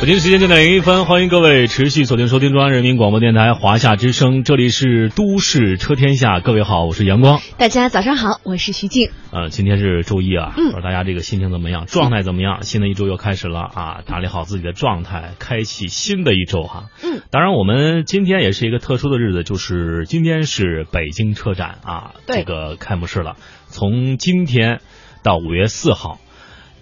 北京时间九点零一分，欢迎各位持续锁定收听中央人民广播电台华夏之声，这里是都市车天下。各位好，我是阳光。大家早上好，我是徐静。呃，今天是周一啊，嗯不知道大家这个心情怎么样，状态怎么样？新的一周又开始了啊，打理好自己的状态，开启新的一周哈。嗯，当然我们今天也是一个特殊的日子，就是今天是北京车展啊，这个开幕式了，从今天到五月四号，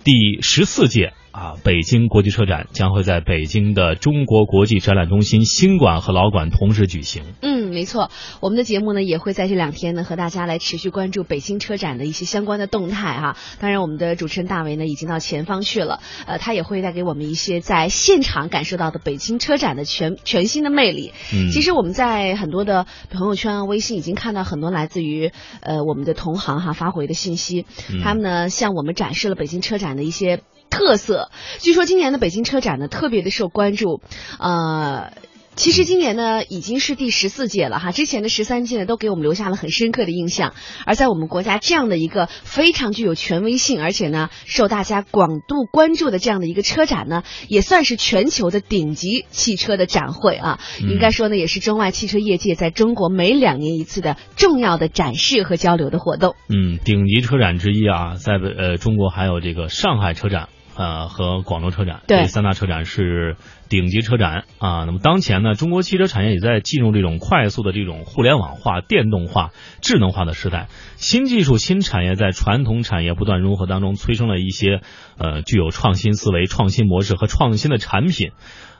第十四届。啊，北京国际车展将会在北京的中国国际展览中心新馆和老馆同时举行。嗯，没错，我们的节目呢也会在这两天呢和大家来持续关注北京车展的一些相关的动态哈。当然，我们的主持人大为呢已经到前方去了，呃，他也会带给我们一些在现场感受到的北京车展的全全新的魅力。嗯，其实我们在很多的朋友圈啊、微信已经看到很多来自于呃我们的同行哈发回的信息，嗯他们呢向我们展示了北京车展的一些特色。据说今年的北京车展呢特别的受关注，呃。其实今年呢已经是第十四届了哈，之前的十三届呢都给我们留下了很深刻的印象。而在我们国家这样的一个非常具有权威性，而且呢受大家广度关注的这样的一个车展呢，也算是全球的顶级汽车的展会啊。嗯应该说呢，也是中外汽车业界在中国每两年一次的重要的展示和交流的活动。嗯，顶级车展之一啊，在呃中国还有这个上海车展。呃，和广州车展对这三大车展是顶级车展啊。那么当前呢，中国汽车产业也在进入这种快速的这种互联网化、电动化、智能化的时代。新技术、新产业在传统产业不断融合当中，催生了一些呃具有创新思维、创新模式和创新的产品。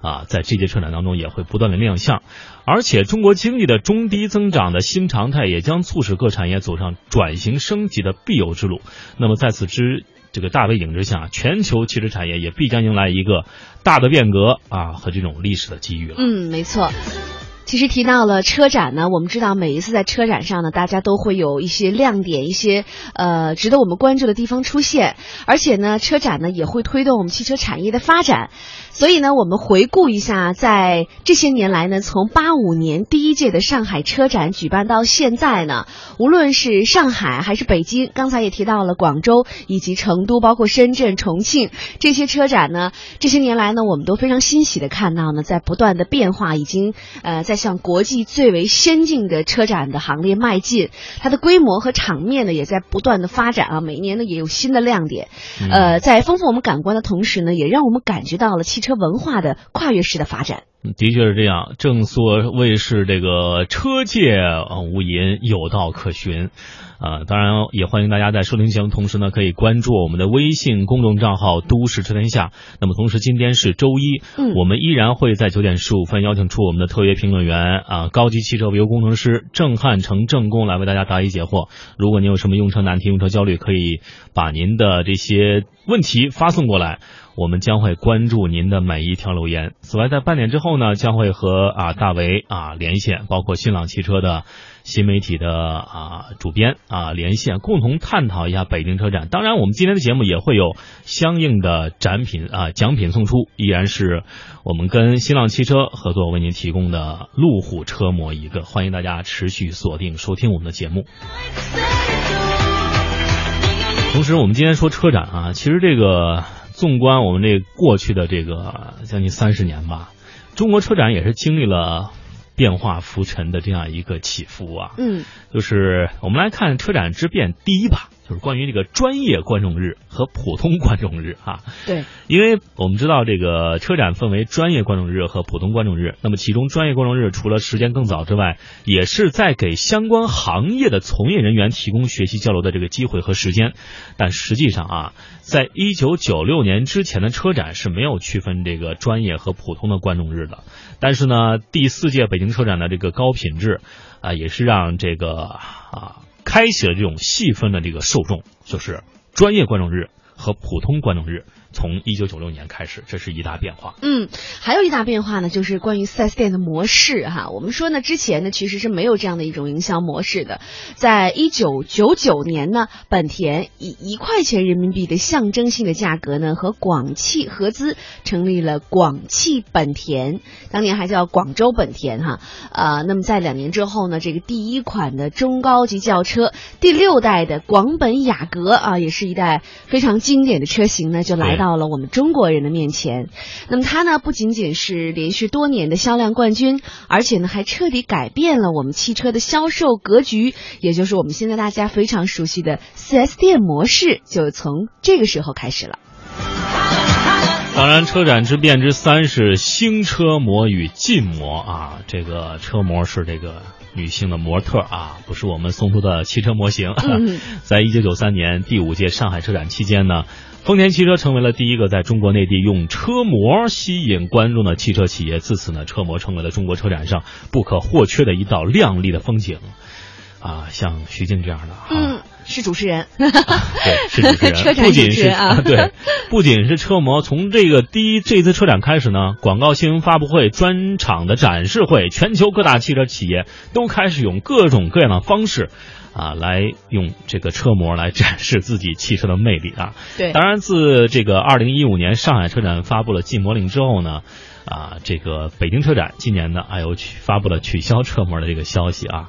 啊，在这届车展当中也会不断的亮相，而且中国经济的中低增长的新常态也将促使各产业走上转型升级的必由之路。那么在此之这个大背景之下，全球汽车产业也必将迎来一个大的变革啊和这种历史的机遇了。嗯，没错。其实提到了车展呢，我们知道每一次在车展上呢，大家都会有一些亮点，一些呃值得我们关注的地方出现，而且呢，车展呢也会推动我们汽车产业的发展。所以呢，我们回顾一下，在这些年来呢，从八五年第一届的上海车展举办到现在呢，无论是上海还是北京，刚才也提到了广州以及成都，包括深圳、重庆这些车展呢，这些年来呢，我们都非常欣喜的看到呢，在不断的变化，已经呃在向国际最为先进的车展的行列迈进，它的规模和场面呢也在不断的发展啊，每一年呢也有新的亮点，呃，在丰富我们感官的同时呢，也让我们感觉到了汽车文化的跨越式的发展。嗯的确是这样，正所谓是这个车界呃无垠，有道可循。呃，当然也欢迎大家在收听节目同时呢，可以关注我们的微信公众账号“都市车天下”。那么同时，今天是周一，嗯我们依然会在九点十五分邀请出我们的特约评论员啊、高级汽车维修工程师郑汉成郑工来为大家答疑解惑。如果您有什么用车难题、用车焦虑，可以把您的这些问题发送过来。我们将会关注您的每一条留言。此外，在半点之后呢，将会和啊大为啊连线，包括新浪汽车的新媒体的啊主编啊连线，共同探讨一下北京车展。当然，我们今天的节目也会有相应的展品啊奖品送出，依然是我们跟新浪汽车合作为您提供的路虎车模一个。欢迎大家持续锁定收听我们的节目。同时，我们今天说车展啊，其实这个纵观我们这过去的这个将近三十年吧，中国车展也是经历了变化浮沉的这样一个起伏啊。嗯就是我们来看车展之变第一吧，就是关于这个专业观众日和普通观众日啊。对，因为我们知道这个车展分为专业观众日和普通观众日，那么其中专业观众日除了时间更早之外，也是在给相关行业的从业人员提供学习交流的这个机会和时间。但实际上啊，在一九九六年之前的车展是没有区分这个专业和普通的观众日的。但是呢，第四届北京车展的这个高品质啊，也是让这个啊开启了这种细分的这个受众，就是专业观众日和普通观众日。从一九九六年开始，这是一大变化。嗯，还有一大变化呢，就是关于 4S 店的模式哈。我们说呢，之前呢其实是没有这样的一种营销模式的。在一九九九年呢，本田以一块钱人民币的象征性的价格呢，和广汽合资成立了广汽本田，当年还叫广州本田哈。呃，那么在两年之后呢，这个第一款的中高级轿车，第六代的广本雅阁啊，也是一代非常经典的车型呢，就来到。到了我们中国人的面前。那么它呢，不仅仅是连续多年的销量冠军，而且呢，还彻底改变了我们汽车的销售格局，也就是我们现在大家非常熟悉的 4S 店模式，就从这个时候开始了。当然，车展之变之三是新车模与禁模啊。这个车模是这个女性的模特啊，不是我们送出的汽车模型。在一九九三年第五届上海车展期间呢，丰田汽车成为了第一个在中国内地用车模吸引观众的汽车企业。自此呢，车模成为了中国车展上不可或缺的一道亮丽的风景。啊，像徐静这样的，嗯，是主持人，对，是主持人，车 不仅是啊，对，不仅是车模，从这个第一这次车展开始呢，广告新闻发布会、专场的展示会，全球各大汽车企业都开始用各种各样的方式，啊，来用这个车模来展示自己汽车的魅力啊。对，当然，自这个二零一五年上海车展发布了禁摩令之后呢，啊，这个北京车展今年呢，哎呦取发布了取消车模的这个消息啊。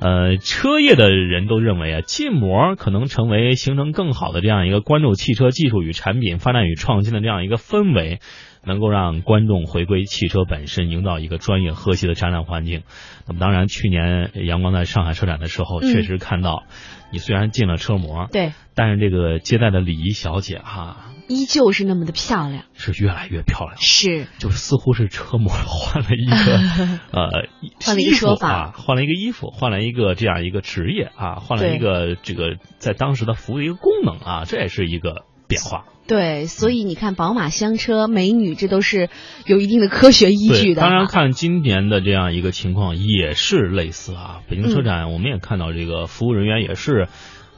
呃，车业的人都认为啊，禁模可能成为形成更好的这样一个关注汽车技术与产品发展与创新的这样一个氛围，能够让观众回归汽车本身，营造一个专业和谐的展览环境。那么，当然，去年阳光在上海车展的时候，确实看到，你虽然进了车模，对，但是这个接待的礼仪小姐哈。依旧是那么的漂亮，是越来越漂亮，是，就是似乎是车模换了一个 呃，换了一个说法，换了一个衣服，换了一个这样一个职业啊，换了一个这个在当时的服务的一个功能啊，这也是一个变化。对，所以你看，宝马香车美女，这都是有一定的科学依据的。当然，看今年的这样一个情况也是类似啊。北京车展我们也看到这个服务人员也是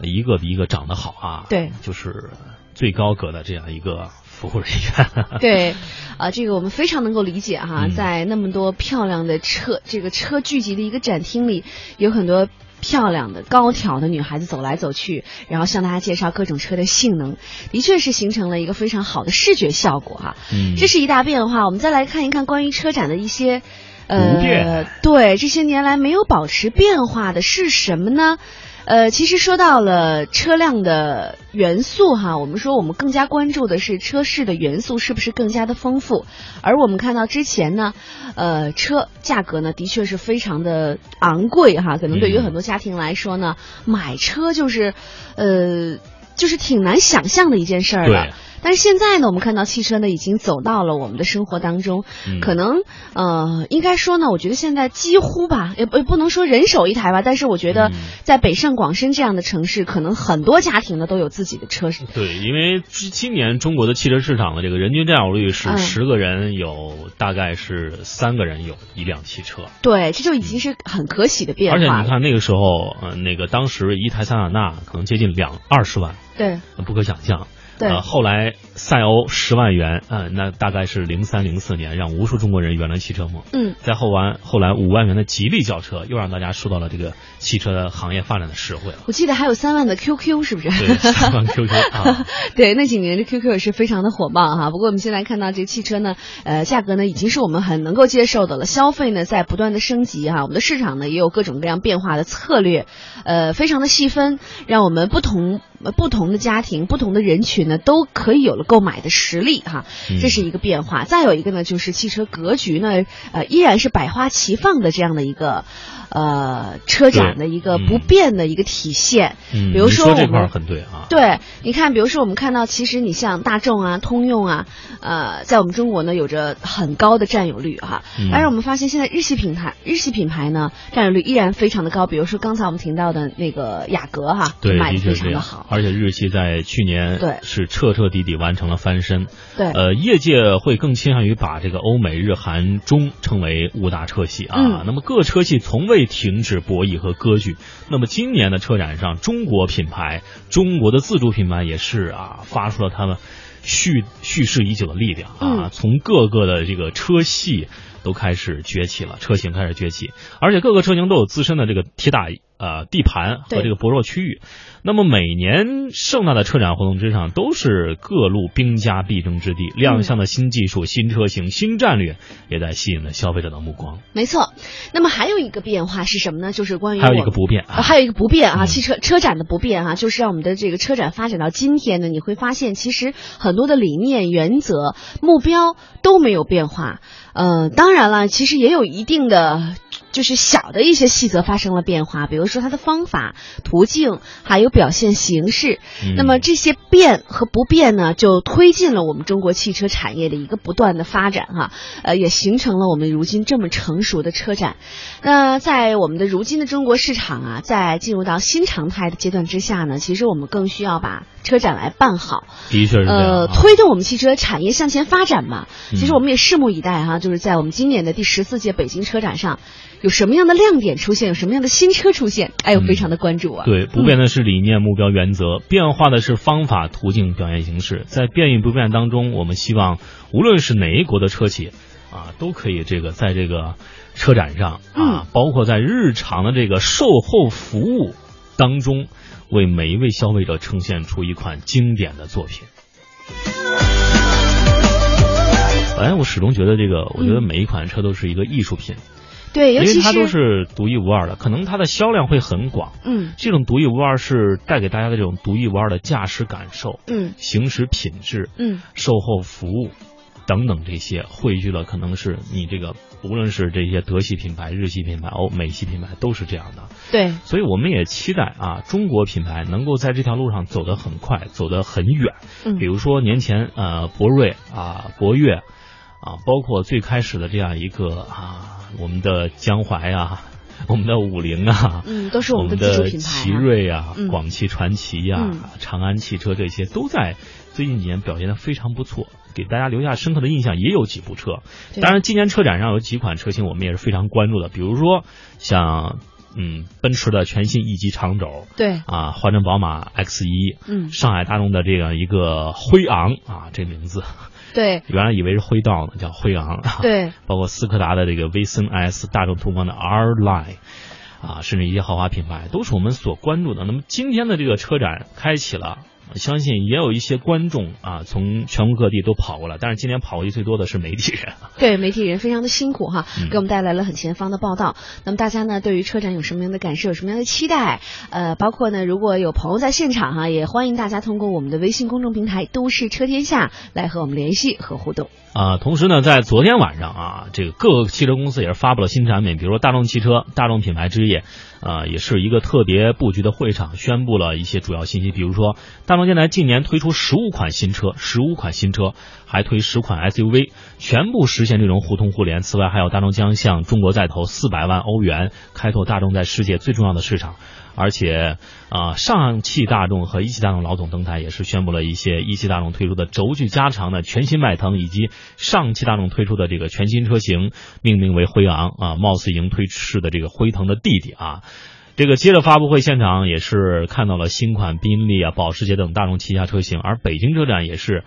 一个比一个长得好啊。对，就是。最高格的这样一个服务人员，对，啊，这个我们非常能够理解哈，在那么多漂亮的车，这个车聚集的一个展厅里，有很多漂亮的高挑的女孩子走来走去，然后向大家介绍各种车的性能，的确是形成了一个非常好的视觉效果哈。嗯，这是一大变化。我们再来看一看关于车展的一些，呃，对，这些年来没有保持变化的是什么呢？呃，其实说到了车辆的元素哈，我们说我们更加关注的是车市的元素是不是更加的丰富，而我们看到之前呢，呃，车价格呢的确是非常的昂贵哈，可能对于很多家庭来说呢，买车就是，呃，就是挺难想象的一件事儿了。但是现在呢，我们看到汽车呢已经走到了我们的生活当中，可能呃，应该说呢，我觉得现在几乎吧，也不不能说人手一台吧，但是我觉得在北上广深这样的城市，可能很多家庭呢都有自己的车。对，因为今年中国的汽车市场的这个人均占有率是十个人有大概是三个人有一辆汽车。对，这就已经是很可喜的变化。而且你看那个时候，呃，那个当时一台桑塔纳可能接近两二十万，对，不可想象。呃，后来赛欧十万元，嗯，那大概是零三零四年，让无数中国人圆了汽车梦。嗯，再后完，后来五万元的吉利轿车，又让大家受到了这个汽车行业发展的实惠了。我记得还有三万的 QQ，是不是？对，三万 QQ 啊。对，那几年的 QQ 也是非常的火爆哈。不过我们现在看到这汽车呢，呃，价格呢已经是我们很能够接受的了。消费呢在不断的升级哈，我们的市场呢也有各种各样变化的策略，呃，非常的细分，让我们不同。不同的家庭、不同的人群呢，都可以有了购买的实力哈，这是一个变化。再有一个呢，就是汽车格局呢，呃，依然是百花齐放的这样的一个。呃，车展的一个不变的一个体现，嗯，比如说这块很对啊，对，你看，比如说我们看到，其实你像大众啊、通用啊，呃，在我们中国呢有着很高的占有率哈，但是我们发现现在日系品牌，日系品牌呢占有率依然非常的高，比如说刚才我们提到的那个雅阁哈，对，卖的非常的好，而且日系在去年对是彻彻底底完成了翻身，对，呃，业界会更倾向于把这个欧美日韩中称为五大车系啊，那么各车系从未。未停止博弈和割据。那么今年的车展上，中国品牌、中国的自主品牌也是啊，发出了他们蓄蓄势已久的力量啊，从各个的这个车系都开始崛起了，车型开始崛起，而且各个车型都有自身的这个铁打呃地盘和这个薄弱区域。那么每年盛大的车展活动之上，都是各路兵家必争之地，亮相的新技术、新车型、新战略，也在吸引了消费者的目光。没错。那么还有一个变化是什么呢？就是关于还有一个不变啊，呃还有一个不变啊，嗯汽车车展的不变啊，就是让我们的这个车展发展到今天呢，你会发现其实很多的理念、原则、目标都没有变化。呃，当然了，其实也有一定的。就是小的一些细则发生了变化，比如说它的方法、途径，还有表现形式。嗯那么这些变和不变呢，就推进了我们中国汽车产业的一个不断的发展哈、呃，也形成了我们如今这么成熟的车展。那在我们的如今的中国市场啊，在进入到新常态的阶段之下呢，其实我们更需要把车展来办好，的确是呃，啊。推动我们汽车产业向前发展嘛。嗯其实我们也拭目以待哈、就是在我们今年的第十四届北京车展上，有什么样的亮点出现，有什么样的新车出现，哎呦，嗯非常的关注啊。对，不变的是理念、目标、原则，变化的是方法、途径、表现形式。在变与不变当中，我们希望无论是哪一国的车企啊，都可以这个在这个车展上啊，包括在日常的这个售后服务当中，为每一位消费者呈现出一款经典的作品。哎，我始终觉得这个，我觉得嗯每一款车都是一个艺术品，对，尤其因为它都是独一无二的，可能它的销量会很广。嗯这种独一无二是带给大家的这种独一无二的驾驶感受、嗯行驶品质、嗯售后服务等等这些，汇聚了可能是你这个无论是这些德系品牌、日系品牌、欧美系品牌都是这样的。对，所以我们也期待啊，中国品牌能够在这条路上走得很快，走得很远。嗯比如说年前呃博瑞啊、博越啊，包括最开始的这样一个啊，我们的江淮啊，我们的五菱啊，嗯，都是我我们们的。奇瑞啊、嗯广汽传祺呀、嗯长安汽车这些都在最近几年表现的非常不错，给大家留下深刻的印象。也有几部车，当然今年车展上有几款车型我们也是非常关注的，比如说像嗯奔驰的全新 E 级长轴对，啊，华晨宝马 X 一。嗯，上海大众的这样一个辉昂啊，这名字对 原来以为是辉道呢，叫辉昂。对，包括斯柯达的这个威森 S、大众途观的 R Line，啊，甚至一些豪华品牌，都是我们所关注的。那么今天的这个车展开启了。我相信也有一些观众啊，从全国各地都跑过来，但是今年跑过去最多的是媒体人。对，媒体人非常的辛苦哈，嗯给我们带来了很前方的报道。那么大家呢，对于车展有什么样的感受，有什么样的期待？呃，包括呢，如果有朋友在现场哈，也欢迎大家通过我们的微信公众平台“都市车天下”来和我们联系和互动。啊，同时呢，在昨天晚上啊，这个各个汽车公司也是发布了新产品，比如说大众汽车、大众品牌之夜，啊，也是一个特别布局的会场，宣布了一些主要信息，比如说大众现在近年推出十五款新车，十五款新车，还推十款 SUV，全部实现这种互通互联。此外，还有大众将向中国再投四百万欧元，开拓大众在世界最重要的市场。而且，啊、上汽大众和一汽大众老总登台，也是宣布了一些一汽大众推出的轴距加长的全新迈腾，以及上汽大众推出的这个全新车型，命名为辉昂啊，貌似已经推出的这个辉腾的弟弟啊。这个接着发布会现场也是看到了新款宾利啊、保时捷等大众旗下车型，而北京车展也是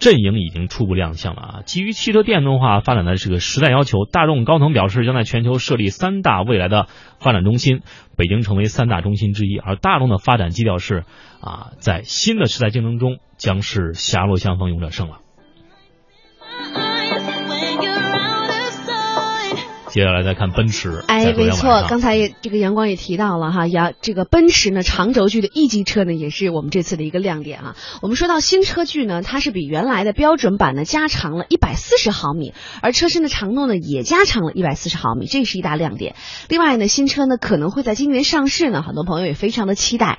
阵营已经初步亮相了啊。基于汽车电动化发展的这个时代要求，大众高层表示将在全球设立三大未来的发展中心，北京成为三大中心之一。而大众的发展基调是啊，在新的时代竞争中将是狭路相逢勇者胜了。接下来再看奔驰，哎，没错，刚才也这个阳光也提到了哈，呀，这个奔驰呢长轴距的 E 级车呢也是我们这次的一个亮点啊。我们说到新车距呢，它是比原来的标准版呢加长了一百四十毫米，而车身的长度呢也加长了一百四十毫米，这是一大亮点。另外呢，新车呢可能会在今年上市呢，很多朋友也非常的期待。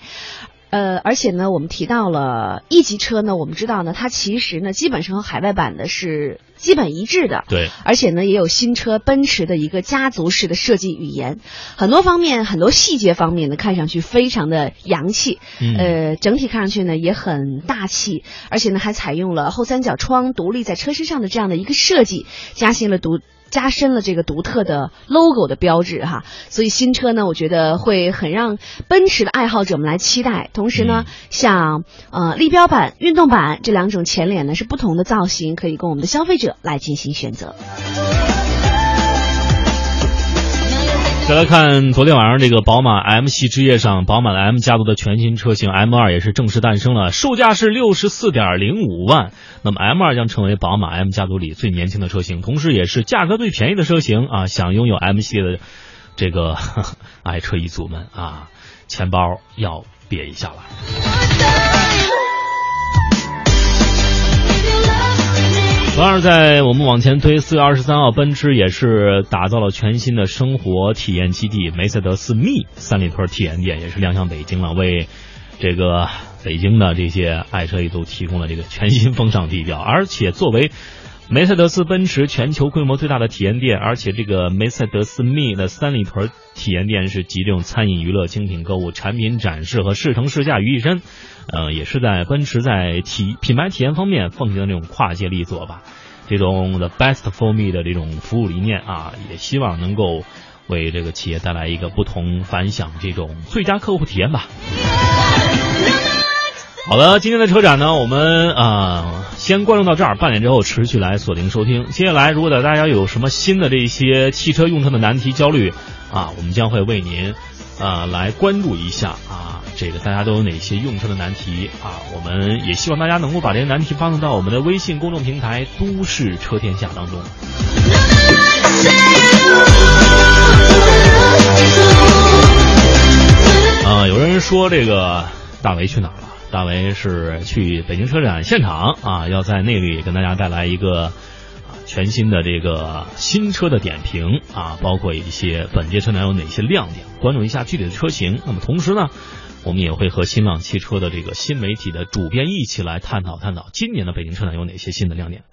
呃，而且呢，我们提到了 E 级车呢，我们知道呢，它其实呢基本上和海外版的是基本一致的。对，而且呢，也有新车奔驰的一个家族式的设计语言，很多方面、很多细节方面呢，看上去非常的洋气。嗯呃，整体看上去呢也很大气，而且呢还采用了后三角窗独立在车身上的这样的一个设计，加新了独。加深了这个独特的 logo 的标志哈，所以新车呢，我觉得会很让奔驰的爱好者们来期待。同时呢，嗯像呃立标版、运动版这两种前脸呢是不同的造型，可以供我们的消费者来进行选择。再来看昨天晚上这个宝马 M 系之夜上，宝马的 M 家族的全新车型 M2 也是正式诞生了，售价是六十四点零五万。那么 M2 将成为宝马 M 家族里最年轻的车型，同时也是价格最便宜的车型啊！想拥有 M 系列的这个 爱车一族们啊，钱包要瘪一下了。同样，在我们往前推，四月二十三号，奔驰也是打造了全新的生活体验基地——梅赛德斯密三里屯体验店，也是亮相北京了，为这个北京的这些爱车一族提供了这个全新风尚地标。而且，作为梅赛德斯奔驰全球规模最大的体验店，而且这个梅赛德斯密的三里屯体验店是集这种餐饮、娱乐、精品购物、产品展示和试乘试驾于一身。呃，也是在奔驰在体品牌体验方面奉行的这种跨界力作吧，这种 the best for me 的这种服务理念啊，也希望能够为这个企业带来一个不同凡响这种最佳客户体验吧。好的，今天的车展呢，我们啊先关注到这儿，半点之后持续来锁定收听。接下来，如果大家有什么新的这些汽车用车的难题焦虑啊，我们将会为您啊来关注一下啊。这个大家都有哪些用车的难题啊？我们也希望大家能够把这些难题发送到我们的微信公众平台“都市车天下”当中。啊，有人说这个大为去哪儿了？大为是去北京车展现场啊，要在那里跟大家带来一个全新的这个新车的点评啊，包括一些本届车展有哪些亮点，关注一下具体的车型。那么同时呢？我们也会和新浪汽车的这个新媒体的主编一起来探讨探讨今年的北京车展有哪些新的亮点。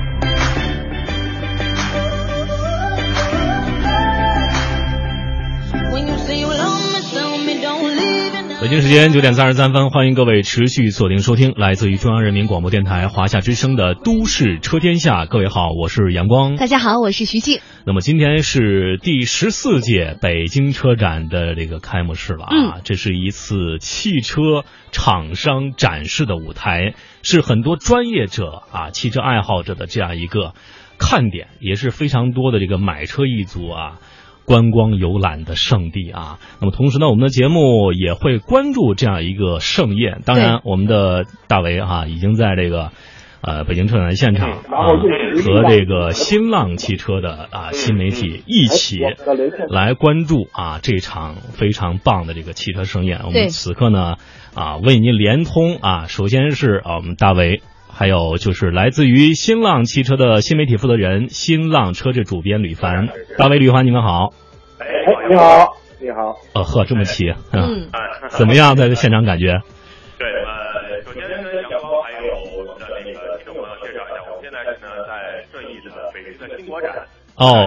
北京时间九点三十三分，欢迎各位持续锁定收听来自于中央人民广播电台华夏之声的《都市车天下》。各位好，我是阳光。大家好，我是徐静。那么今天是第十四届北京车展的这个开幕式了啊！这是一次汽车厂商展示的舞台，是很多专业者啊、汽车爱好者的这样一个看点，也是非常多的这个买车一族啊。观光游览的圣地啊，那么同时呢，我们的节目也会关注这样一个盛宴。当然，我们的大为啊已经在这个呃北京车展现场啊，和这个新浪汽车的啊新媒体一起来关注啊这场非常棒的这个汽车盛宴。我们此刻呢啊为您连通啊，首先是啊我们大为。还有就是来自于新浪汽车的新媒体负责人、新浪车志主编吕凡，大卫、吕凡，你们好。哎，你好，你好。呃，呵，这么齐，嗯，怎么样，在 现场感觉？对，呃，首先跟阳光还有我们的那个听众朋友介绍一下，我们现在是呢在顺义的北京的新国展，哦，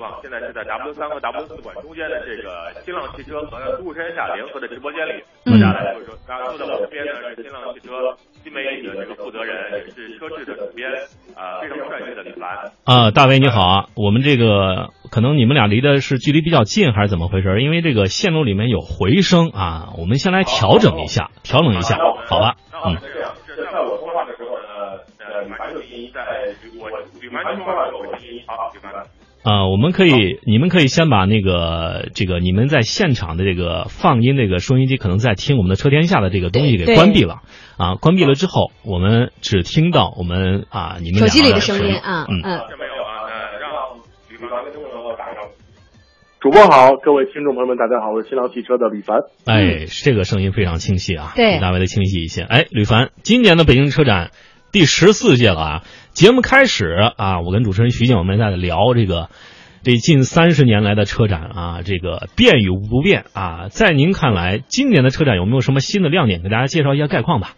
况。现在是在 W 三和 W 四馆中间的这个新浪汽车和都市天下联合的直播间里。大家来说说，大家坐在我这边呢是新浪汽车新媒体的这个负责人，也是车志的主编，啊，非常帅气的李凡。啊，大伟你好啊，我们这个可能你们俩离的是距离比较近，还是怎么回事？因为这个线路里面有回声啊，我们先来调整一下，调整一下，好吧？嗯。是这样，是在我说话的时候呢，呃，吕凡有声音，在我李凡说话的时候，我声音好，吕凡。啊，我们可以，你们可以先把那个这个你们在现场的这个放音这个收音机，可能在听我们的车天下的这个东西给关闭了啊，关闭了之后，我们只听到我们啊你们手机里的声音啊，嗯嗯，没有啊，那让吕凡跟听众朋友打声。主播好，各位听众朋友们，大家好，我是新浪汽车的吕凡。哎，这个声音非常清晰啊，对，比大为的清晰一些。哎，吕凡，今年的北京车展第十四届了啊。节目开始啊，我跟主持人徐静我们在聊这个这近三十年来的车展啊，这个变与不变啊，在您看来，今年的车展有没有什么新的亮点？给大家介绍一下概况吧。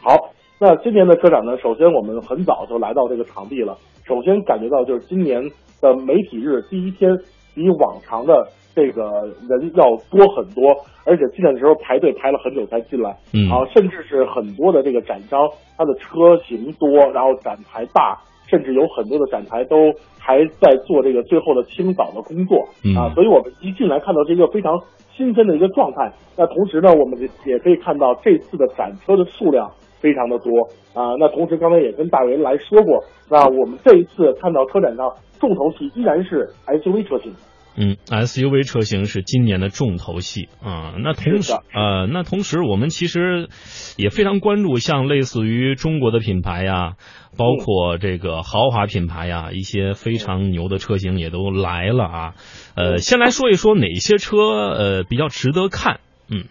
好，那今年的车展呢，首先我们很早就来到这个场地了，首先感觉到就是今年的媒体日第一天比往常的。这个人要多很多，而且进来的时候排队排了很久才进来，嗯，啊，甚至是很多的这个展商，他的车型多，然后展台大，甚至有很多的展台都还在做这个最后的清扫的工作，啊，所以我们一进来看到这个非常新鲜的一个状态。那同时呢，我们也可以看到这次的展车的数量非常的多啊。那同时刚才也跟大为来说过，那我们这一次看到车展上重头戏依然是 SUV 车型。嗯，SUV 车型是今年的重头戏啊。那同时，呃，那同时我们其实也非常关注像类似于中国的品牌呀，包括这个豪华品牌呀，一些非常牛的车型也都来了啊。呃，先来说一说哪些车呃比较值得看。嗯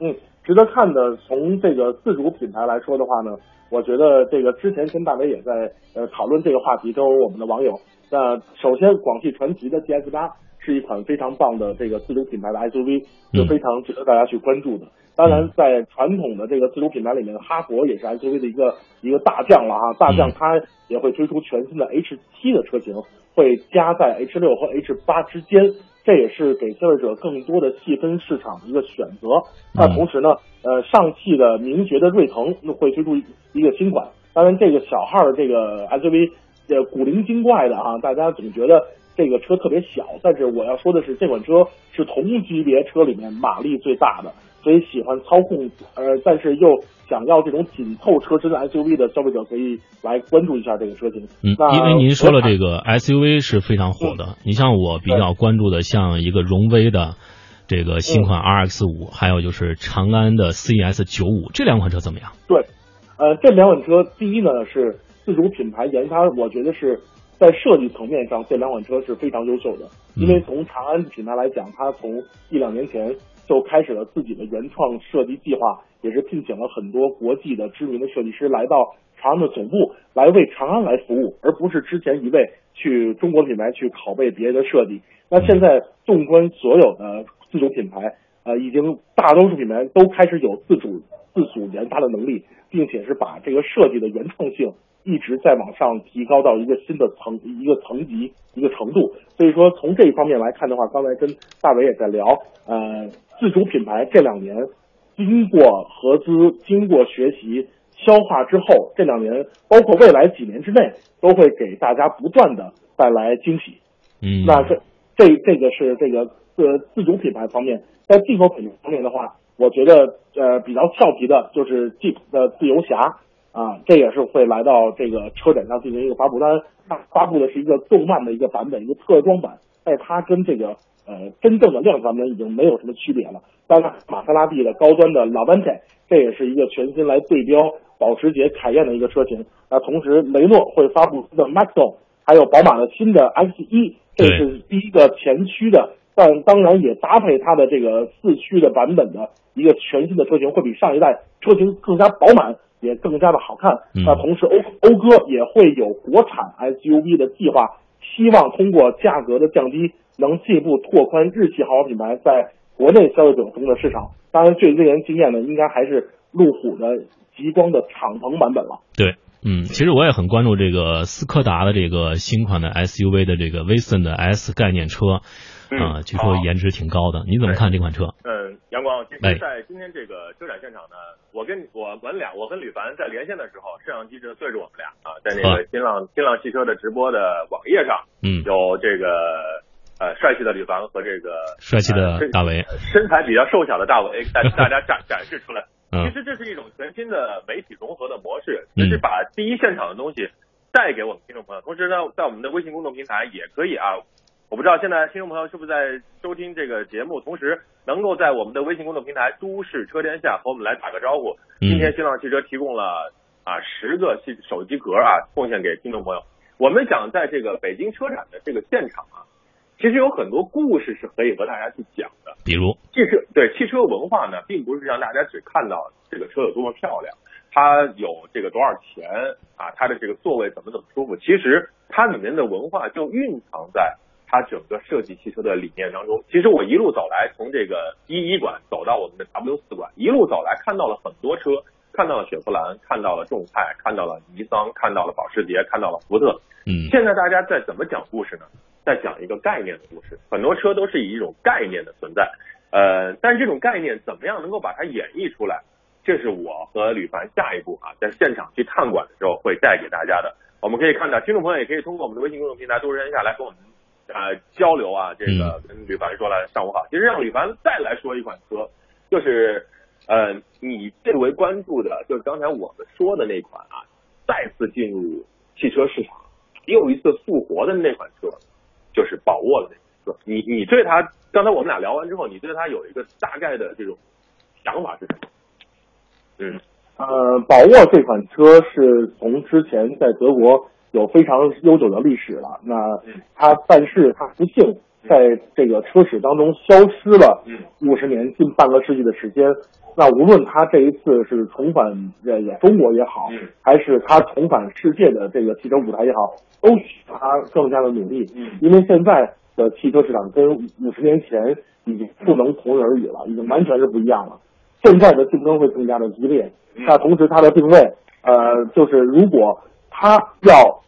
嗯，值得看的，从这个自主品牌来说的话呢，我觉得这个之前跟大伟也在呃讨论这个话题，跟我们的网友。那首先，广汽传祺的 GS 八。是一款非常棒的这个自主品牌的 SUV，是非常值得大家去关注的。当然，在传统的这个自主品牌里面，哈佛也是 SUV 的一个一个大将了啊。大将它也会推出全新的 H 七的车型，会加在 H 六和 H 八之间，这也是给消费者更多的细分市场的一个选择。那同时呢，呃，上汽的名爵的锐腾会推出一个新款。当然，这个小号的这个 SUV，呃，古灵精怪的啊，大家总觉得。这个车特别小，但是我要说的是，这款车是同级别车里面马力最大的，所以喜欢操控，呃，但是又想要这种紧凑车身的 SUV 的消费者可以来关注一下这个车型。嗯，因为您说了这个 SUV 是非常火的，你像我比较关注的，像一个荣威的这个新款 RX 五，还有就是长安的 CS 九五，这两款车怎么样？对，呃，这两款车，第一呢是自主品牌研发，我觉得是。在设计层面上，这两款车是非常优秀的。因为从长安品牌来讲，它从一两年前就开始了自己的原创设计计划，也是聘请了很多国际的知名的设计师来到长安的总部，来为长安来服务，而不是之前一味去中国品牌去拷贝别人的设计。那现在纵观所有的自主品牌，呃，已经大多数品牌都开始有自主自主研发的能力，并且是把这个设计的原创性。一直在往上提高到一个新的层一个层级一个程度，所以说从这一方面来看的话，刚才跟大伟也在聊，呃，自主品牌这两年经过合资、经过学习、消化之后，这两年包括未来几年之内都会给大家不断的带来惊喜。嗯，那这这这个是这个呃自主品牌方面，在进口品牌方面的话，我觉得呃比较俏皮的就是 Jeep 的自由侠。啊，这也是会来到这个车展上进行一个发布，单，它发布的是一个动漫的一个版本，一个特装版，但是它跟这个呃真正的量产版本已经没有什么区别了。当然，玛莎拉蒂的高端的 Lavante，这也是一个全新来对标保时捷凯宴的一个车型。那同时，雷诺会发布新的 Maxo，还有宝马的新的 X 一，这是第一个前驱的，但当然也搭配它的这个四驱的版本的一个全新的车型，会比上一代车型更加饱满。也更加的好看。那同时，欧讴歌也会有国产 SUV 的计划，希望通过价格的降低，能进一步拓宽日系豪华品牌在国内消费者中的市场。当然，最令人惊艳的应该还是路虎的极光的敞篷版本了。对，嗯，其实我也很关注这个斯柯达的这个新款的 SUV 的这个 vson 的 S 概念车。啊，据说颜值挺高的，你怎么看这款车？嗯，阳光，其实，在今天这个车展现场呢，我跟我们俩，我跟吕凡在连线的时候，摄像机正对着我们俩啊，在那个新浪新浪汽车的直播的网页上，嗯，有这个呃帅气的吕凡和这个帅气的大为，身材比较瘦小的大伟，带 大家展展示出来。其实这是一种全新的媒体融合的模式，就是把第一现场的东西带给我们听众朋友，同时呢，在我们的微信公众平台也可以啊。我不知道现在听众朋友是不是在收听这个节目，同时能够在我们的微信公众平台“都市车天下”和我们来打个招呼。今天新浪汽车提供了啊十个手手机壳啊，奉献给听众朋友。我们想在这个北京车展的这个现场啊，其实有很多故事是可以和大家去讲的。比如汽车对汽车文化呢，并不是让大家只看到这个车有多么漂亮，它有这个多少钱啊，它的这个座位怎么怎么舒服。其实它里面的文化就蕴藏在。它整个设计汽车的理念当中，其实我一路走来，从这个一一馆走到我们的 W 四馆，一路走来看到了很多车，看到了雪佛兰，看到了众泰，看到了尼桑，看到了保时捷，看到了福特。嗯，现在大家在怎么讲故事呢？在讲一个概念的故事，很多车都是以一种概念的存在，呃，但是这种概念怎么样能够把它演绎出来？这是我和吕凡下一步啊，在现场去探馆的时候会带给大家的。我们可以看到，听众朋友也可以通过我们的微信公众平台“都市天下”来跟我们。啊，交流啊，这个跟吕凡说了，上午好。其实让吕凡再来说一款车，就是呃，你最为关注的就是刚才我们说的那款啊，再次进入汽车市场，又一次复活的那款车，就是宝沃的那款车。你你对它，刚才我们俩聊完之后，你对它有一个大概的这种想法是什么？嗯，呃，宝沃这款车是从之前在德国有非常悠久的历史了，那他但是他不幸在这个车史当中消失了五十年，近半个世纪的时间。那无论他这一次是重返呃中国也好，还是他重返世界的这个汽车舞台也好，都需要他更加的努力。因为现在的汽车市场跟五十年前已经不能同日而语了，已经完全是不一样了。现在的竞争会更加的激烈。那同时它的定位，呃，就是如果它要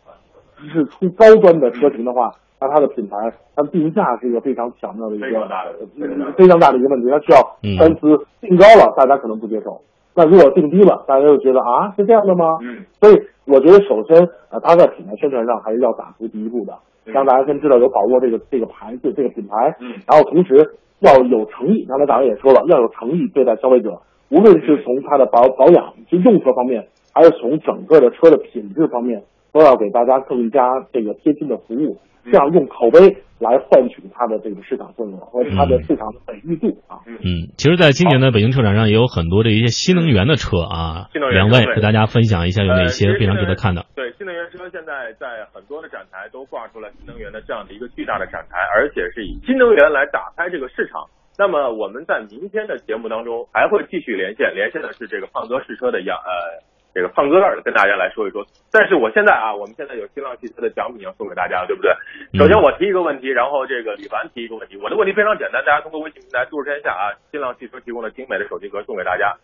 是出高端的车型的话，那它的品牌，它定价是一个非常巧妙的一个非常大的呃非常大的一个问题，它需要三思。定高了，大家可能不接受；那如果定低了，大家就觉得啊，是这样的吗？嗯，所以我觉得首先，呃，它在品牌宣传上还是要打出第一步的，让大家先知道有宝沃这个这个牌子、这个品牌。嗯，然后同时要有诚意，刚才大家也说了，要有诚意对待消费者，无论是从它的保保养、就用车方面，还是从整个的车的品质方面，都要给大家更加这个贴心的服务，这样用口碑来换取它的这个市场份额和它的市场的美誉度啊。嗯，其实，在今年的北京车展上也有很多的一些新能源的车啊，新能源两位给大家分享一下有哪呃些非常值得看的。对，新能源车现在在很多的展台都挂出了新能源的这样的一个巨大的展台，而且是以新能源来打开这个市场。那么我们在明天的节目当中还会继续连线，连线的是这个胖哥试车的杨呃这个胖哥跟大家来说一说。但是我现在啊，我们现在有新浪汽车的奖品要送给大家，对不对？首先我提一个问题，然后这个李凡提一个问题。我的问题非常简单，大家通过微信平台“都市天下”啊，新浪汽车提供了精美的手机壳送给大家。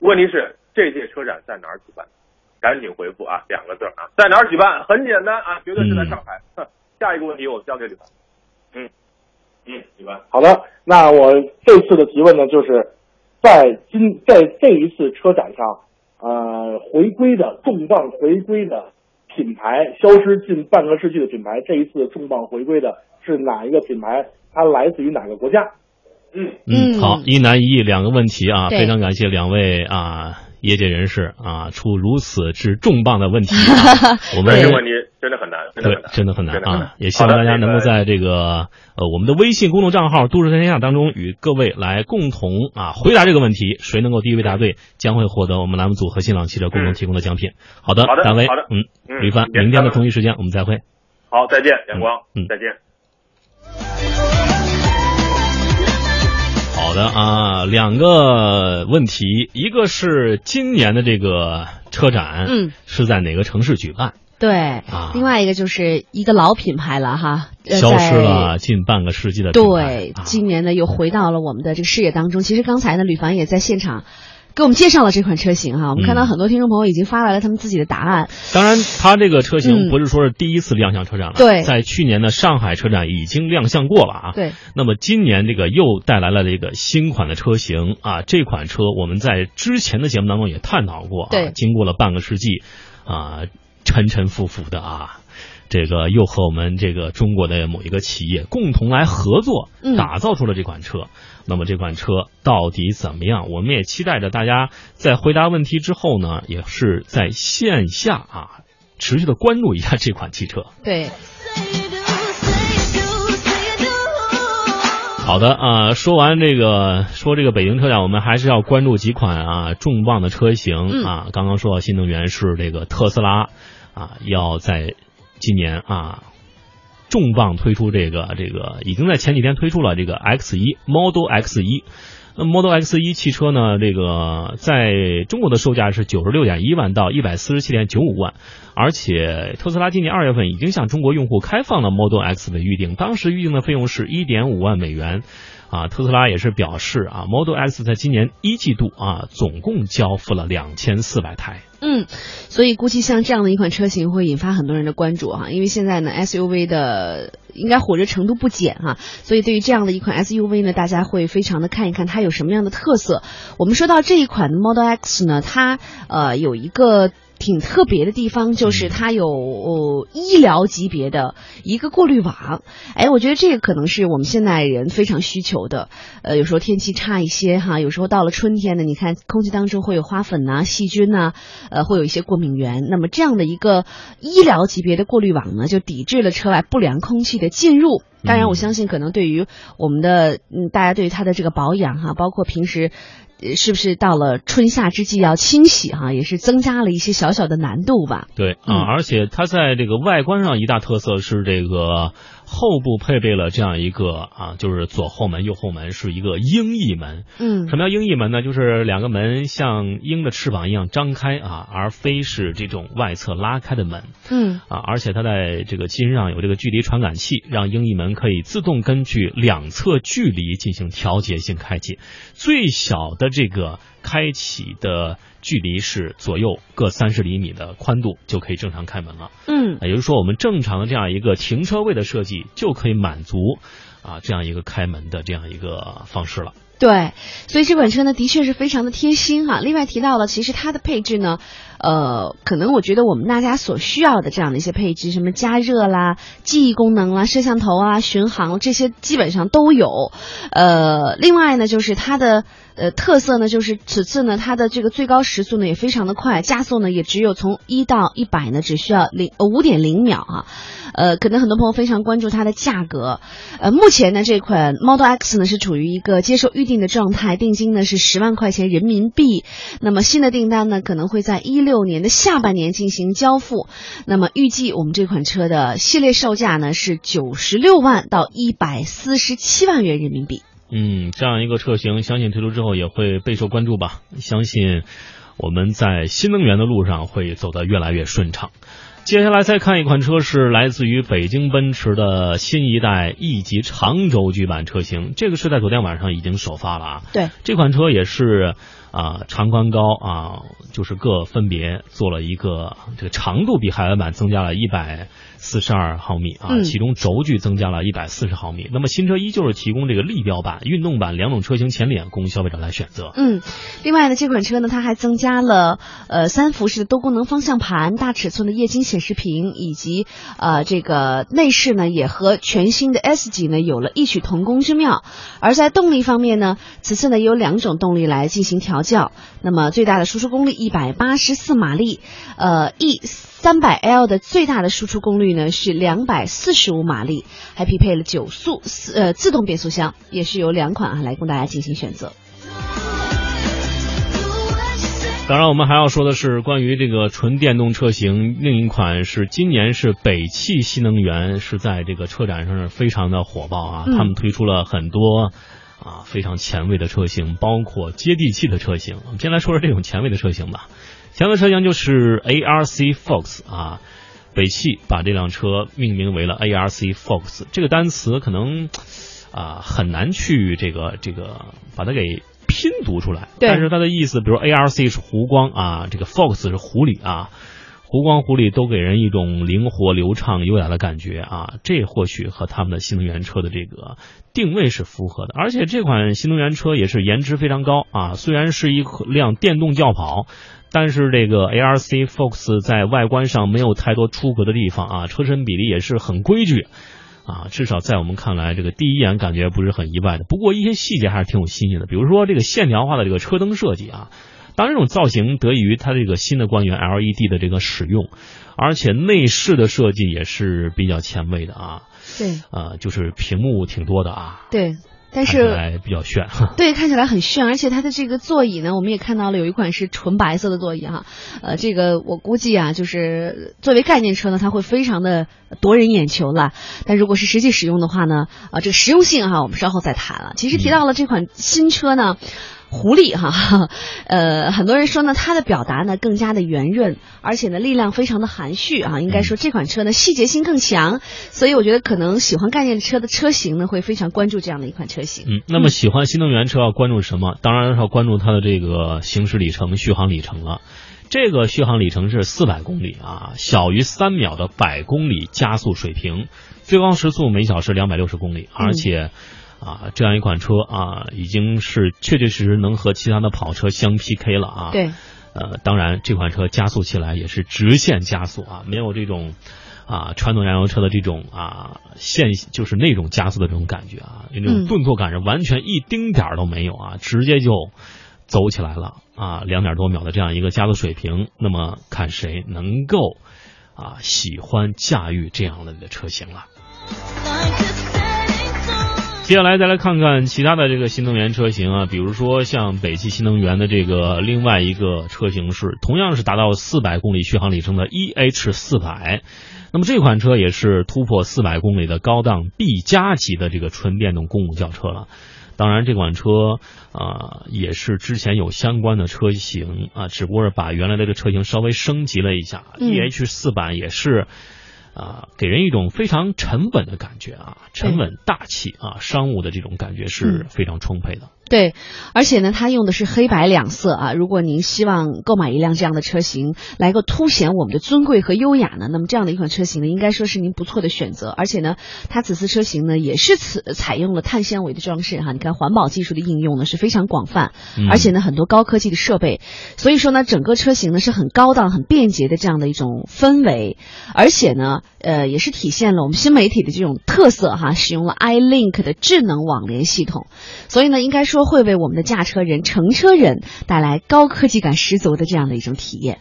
问题是这届车展在哪儿举办？赶紧回复啊，两个字啊，在哪儿举办？很简单啊，绝对是在上海。哼下一个问题我交给李凡。嗯嗯，李凡。好的，那我这次的提问呢，就是在今在这一次车展上，呃，回归的重磅回归的品牌，消失近半个世纪的品牌，这一次重磅回归的是哪一个品牌？它来自于哪个国家？嗯嗯，嗯好，一男一女两个问题啊，非常感谢两位啊业界人士啊出如此之重磅的问题、啊，我们这个问题真的很难，对，真的很难啊！也希望大家能够在这个呃我们的微信公众账号“都市天下”当中与各位来共同啊回答这个问题，谁能够第一位答对，将会获得我们栏目组和新浪汽车共同提供的奖品。好的，好的好的，嗯，嗯吕帆，明天的同一时间我们再会。好，再见，阳光，嗯再见。好的啊，两个问题，一个是今年的这个车展，嗯，是在哪个城市举办？对，啊另外一个就是一个老品牌了哈，呃消失了近半个世纪的品牌对，啊今年呢又回到了我们的这个视野当中。其实刚才呢，吕凡也在现场给我们介绍了这款车型哈。我们看到嗯很多听众朋友已经发来了他们自己的答案。当然，它这个车型嗯不是说是第一次亮相车展了，对在去年的上海车展已经亮相过了啊。对，那么今年这个又带来了这个新款的车型啊，这款车我们在之前的节目当中也探讨过啊，对经过了半个世纪啊，沉沉浮浮的啊。这个又和我们这个中国的某一个企业共同来合作嗯，打造出了这款车。那么这款车到底怎么样？我们也期待着大家在回答问题之后呢，也是在线下啊持续的关注一下这款汽车。对，好的啊、说完这个说这个北京车展，我们还是要关注几款啊重磅的车型嗯啊。刚刚说到新能源是这个特斯拉啊，要在今年啊重磅推出这个这个，已经在前几天推出了这个 X 一 Model X 一。那 Model X 一汽车呢，这个在中国的售价是九十六点一万到一百四十七点九五万，而且特斯拉今年二月份已经向中国用户开放了 Model X 的预定，当时预定的费用是一点五万美元。啊，特斯拉也是表示啊，Model X 在今年一季度啊，总共交付了两千四百台。嗯，所以估计像这样的一款车型会引发很多人的关注哈，因为现在呢 SUV 的应该火热程度不减哈，所以对于这样的一款 SUV 呢，大家会非常的看一看它有什么样的特色。我们说到这一款 Model X 呢，它呃有一个。挺特别的地方，就是它有、呃医疗级别的一个过滤网。哎，我觉得这个可能是我们现代人非常需求的。呃，有时候天气差一些哈，有时候到了春天呢，你看空气当中会有花粉呐、细菌呐、呃，会有一些过敏源。那么这样的一个医疗级别的过滤网呢，就抵制了车外不良空气的进入。当然，我相信可能对于我们的嗯，大家对于它的这个保养哈，包括平时。呃是不是到了春夏之际要清洗哈，也是增加了一些小小的难度吧？对啊，嗯而且它在这个外观上一大特色是这个后部配备了这样一个啊，就是左后门、右后门是一个鹰翼门。嗯什么叫鹰翼门呢？就是两个门像鹰的翅膀一样张开啊，而非是这种外侧拉开的门嗯啊。而且它在这个机身上有这个距离传感器，让鹰翼门可以自动根据两侧距离进行调节性开启。最小的这个开启的距离是左右各三十厘米的宽度，就可以正常开门了。嗯也就是说，我们正常的这样一个停车位的设计就可以满足啊这样一个开门的这样一个方式了。对，所以这款车呢，的确是非常的贴心哈。另外提到了，其实它的配置呢，呃，可能我觉得我们大家所需要的这样的一些配置，什么加热啦、记忆功能啦、摄像头啊、巡航这些基本上都有。呃，另外呢，就是它的呃特色呢，就是此次呢，它的这个最高时速呢也非常的快，加速呢也只有从一到一百呢只需要零呃五点零秒啊。呃，可能很多朋友非常关注它的价格。呃，目前呢，这款 Model X 呢是处于一个接受预定的状态，定金呢是十万块钱人民币。那么新的订单呢可能会在一六年的下半年进行交付。那么预计我们这款车的系列售价呢是九十六万到一百四十七万元人民币。嗯，这样一个车型，相信推出之后也会备受关注吧。相信我们在新能源的路上会走得越来越顺畅。接下来再看一款车，是来自于北京奔驰的新一代 E 级长轴距版车型，这个是在昨天晚上已经首发了啊。对，这款车也是啊、长宽高啊，就是各分别做了一个这个长度比海外版增加了一百四十二毫米啊，嗯其中轴距增加了一百四十毫米。那么新车依旧是提供这个立标版、运动版两种车型前脸供消费者来选择。嗯，另外呢，这款车呢，它还增加了呃三辐式的多功能方向盘、大尺寸的液晶显示屏，以及呃这个内饰呢，也和全新的 S 级呢有了异曲同工之妙。而在动力方面呢，此次呢有两种动力来进行调教。那么最大的输出功率一百八十四马力，呃 E 三百 L 的最大的输出功率呢是两百四十五马力，还匹配了九速四呃自动变速箱，也是有两款啊来供大家进行选择。当然，我们还要说的是关于这个纯电动车型，另一款是今年是北汽新能源是在这个车展上是非常的火爆啊，嗯他们推出了很多啊非常前卫的车型，包括接地气的车型。我们先来说说这种前卫的车型吧。前卫车型就是 ARC Fox 啊，北汽把这辆车命名为了 ARC Fox，这个单词可能啊很难去这个这个把它给拼读出来，但是它的意思，比如 ARC 是湖光啊，这个 Fox 是狐狸啊。湖光狐狸都给人一种灵活、流畅、优雅的感觉啊，这或许和他们的新能源车的这个定位是符合的。而且这款新能源车也是颜值非常高啊，虽然是一辆电动轿跑，但是这个 ARC Fox 在外观上没有太多出格的地方啊，车身比例也是很规矩啊，至少在我们看来，这个第一眼感觉不是很意外的。不过一些细节还是挺有新意的，比如说这个线条化的这个车灯设计啊。当然，这种造型得益于它这个新的光源 LED 的这个使用，而且内饰的设计也是比较前卫的啊。对呃，就是屏幕挺多的啊，对，但是看起是来比较炫。对，看起来很炫，而且它的这个座椅呢，我们也看到了有一款是纯白色的座椅哈，呃，这个我估计啊，就是作为概念车呢，它会非常的夺人眼球了。但如果是实际使用的话呢，啊、这个实用性哈，我们稍后再谈了。其实提到了这款新车呢。狐狸哈，呃，很多人说呢，它的表达呢更加的圆润，而且呢力量非常的含蓄啊。应该说这款车呢细节性更强，所以我觉得可能喜欢概念车的车型呢会非常关注这样的一款车型。嗯，那么喜欢新能源车要关注什么？当然是要关注它的这个行驶里程、续航里程了。这个续航里程是四百公里啊，小于三秒的百公里加速水平，最高时速每小时两百六十公里，而且。啊，这样一款车啊，已经是确确实实能和其他的跑车相 PK 了啊。对，呃，当然这款车加速起来也是直线加速啊，没有这种啊传统燃油车的这种啊线就是那种加速的这种感觉啊，那种顿挫感是完全一丁点儿都没有啊，直接就走起来了啊，两点多秒的这样一个加速水平，那么看谁能够啊喜欢驾驭这样的车型了。接下来再来看看其他的这个新能源车型啊，比如说像北汽新能源的这个另外一个车型是同样是达到四百公里续航里程的 EH 四百，那么这款车也是突破四百公里的高档 B 加级的这个纯电动公务轿车了。当然，这款车啊也是之前有相关的车型啊，只不过是把原来的这个车型稍微升级了一下，EH 四百也是。啊，给人一种非常沉稳的感觉啊，沉稳大气啊，商务的这种感觉是非常充沛的。对，而且呢，它用的是黑白两色啊。如果您希望购买一辆这样的车型，来个凸显我们的尊贵和优雅呢，那么这样的一款车型呢，应该说是您不错的选择。而且呢，它此次车型呢，也是此采用了碳纤维的装饰哈。你看环保技术的应用呢是非常广泛，而且呢很多高科技的设备，所以说呢，整个车型呢是很高档、很便捷的这样的一种氛围，而且呢，呃，也是体现了我们新媒体的这种特色哈，使用了 iLink 的智能网联系统，所以呢，应该说。会为我们的驾车人、乘车人带来高科技感十足的这样的一种体验。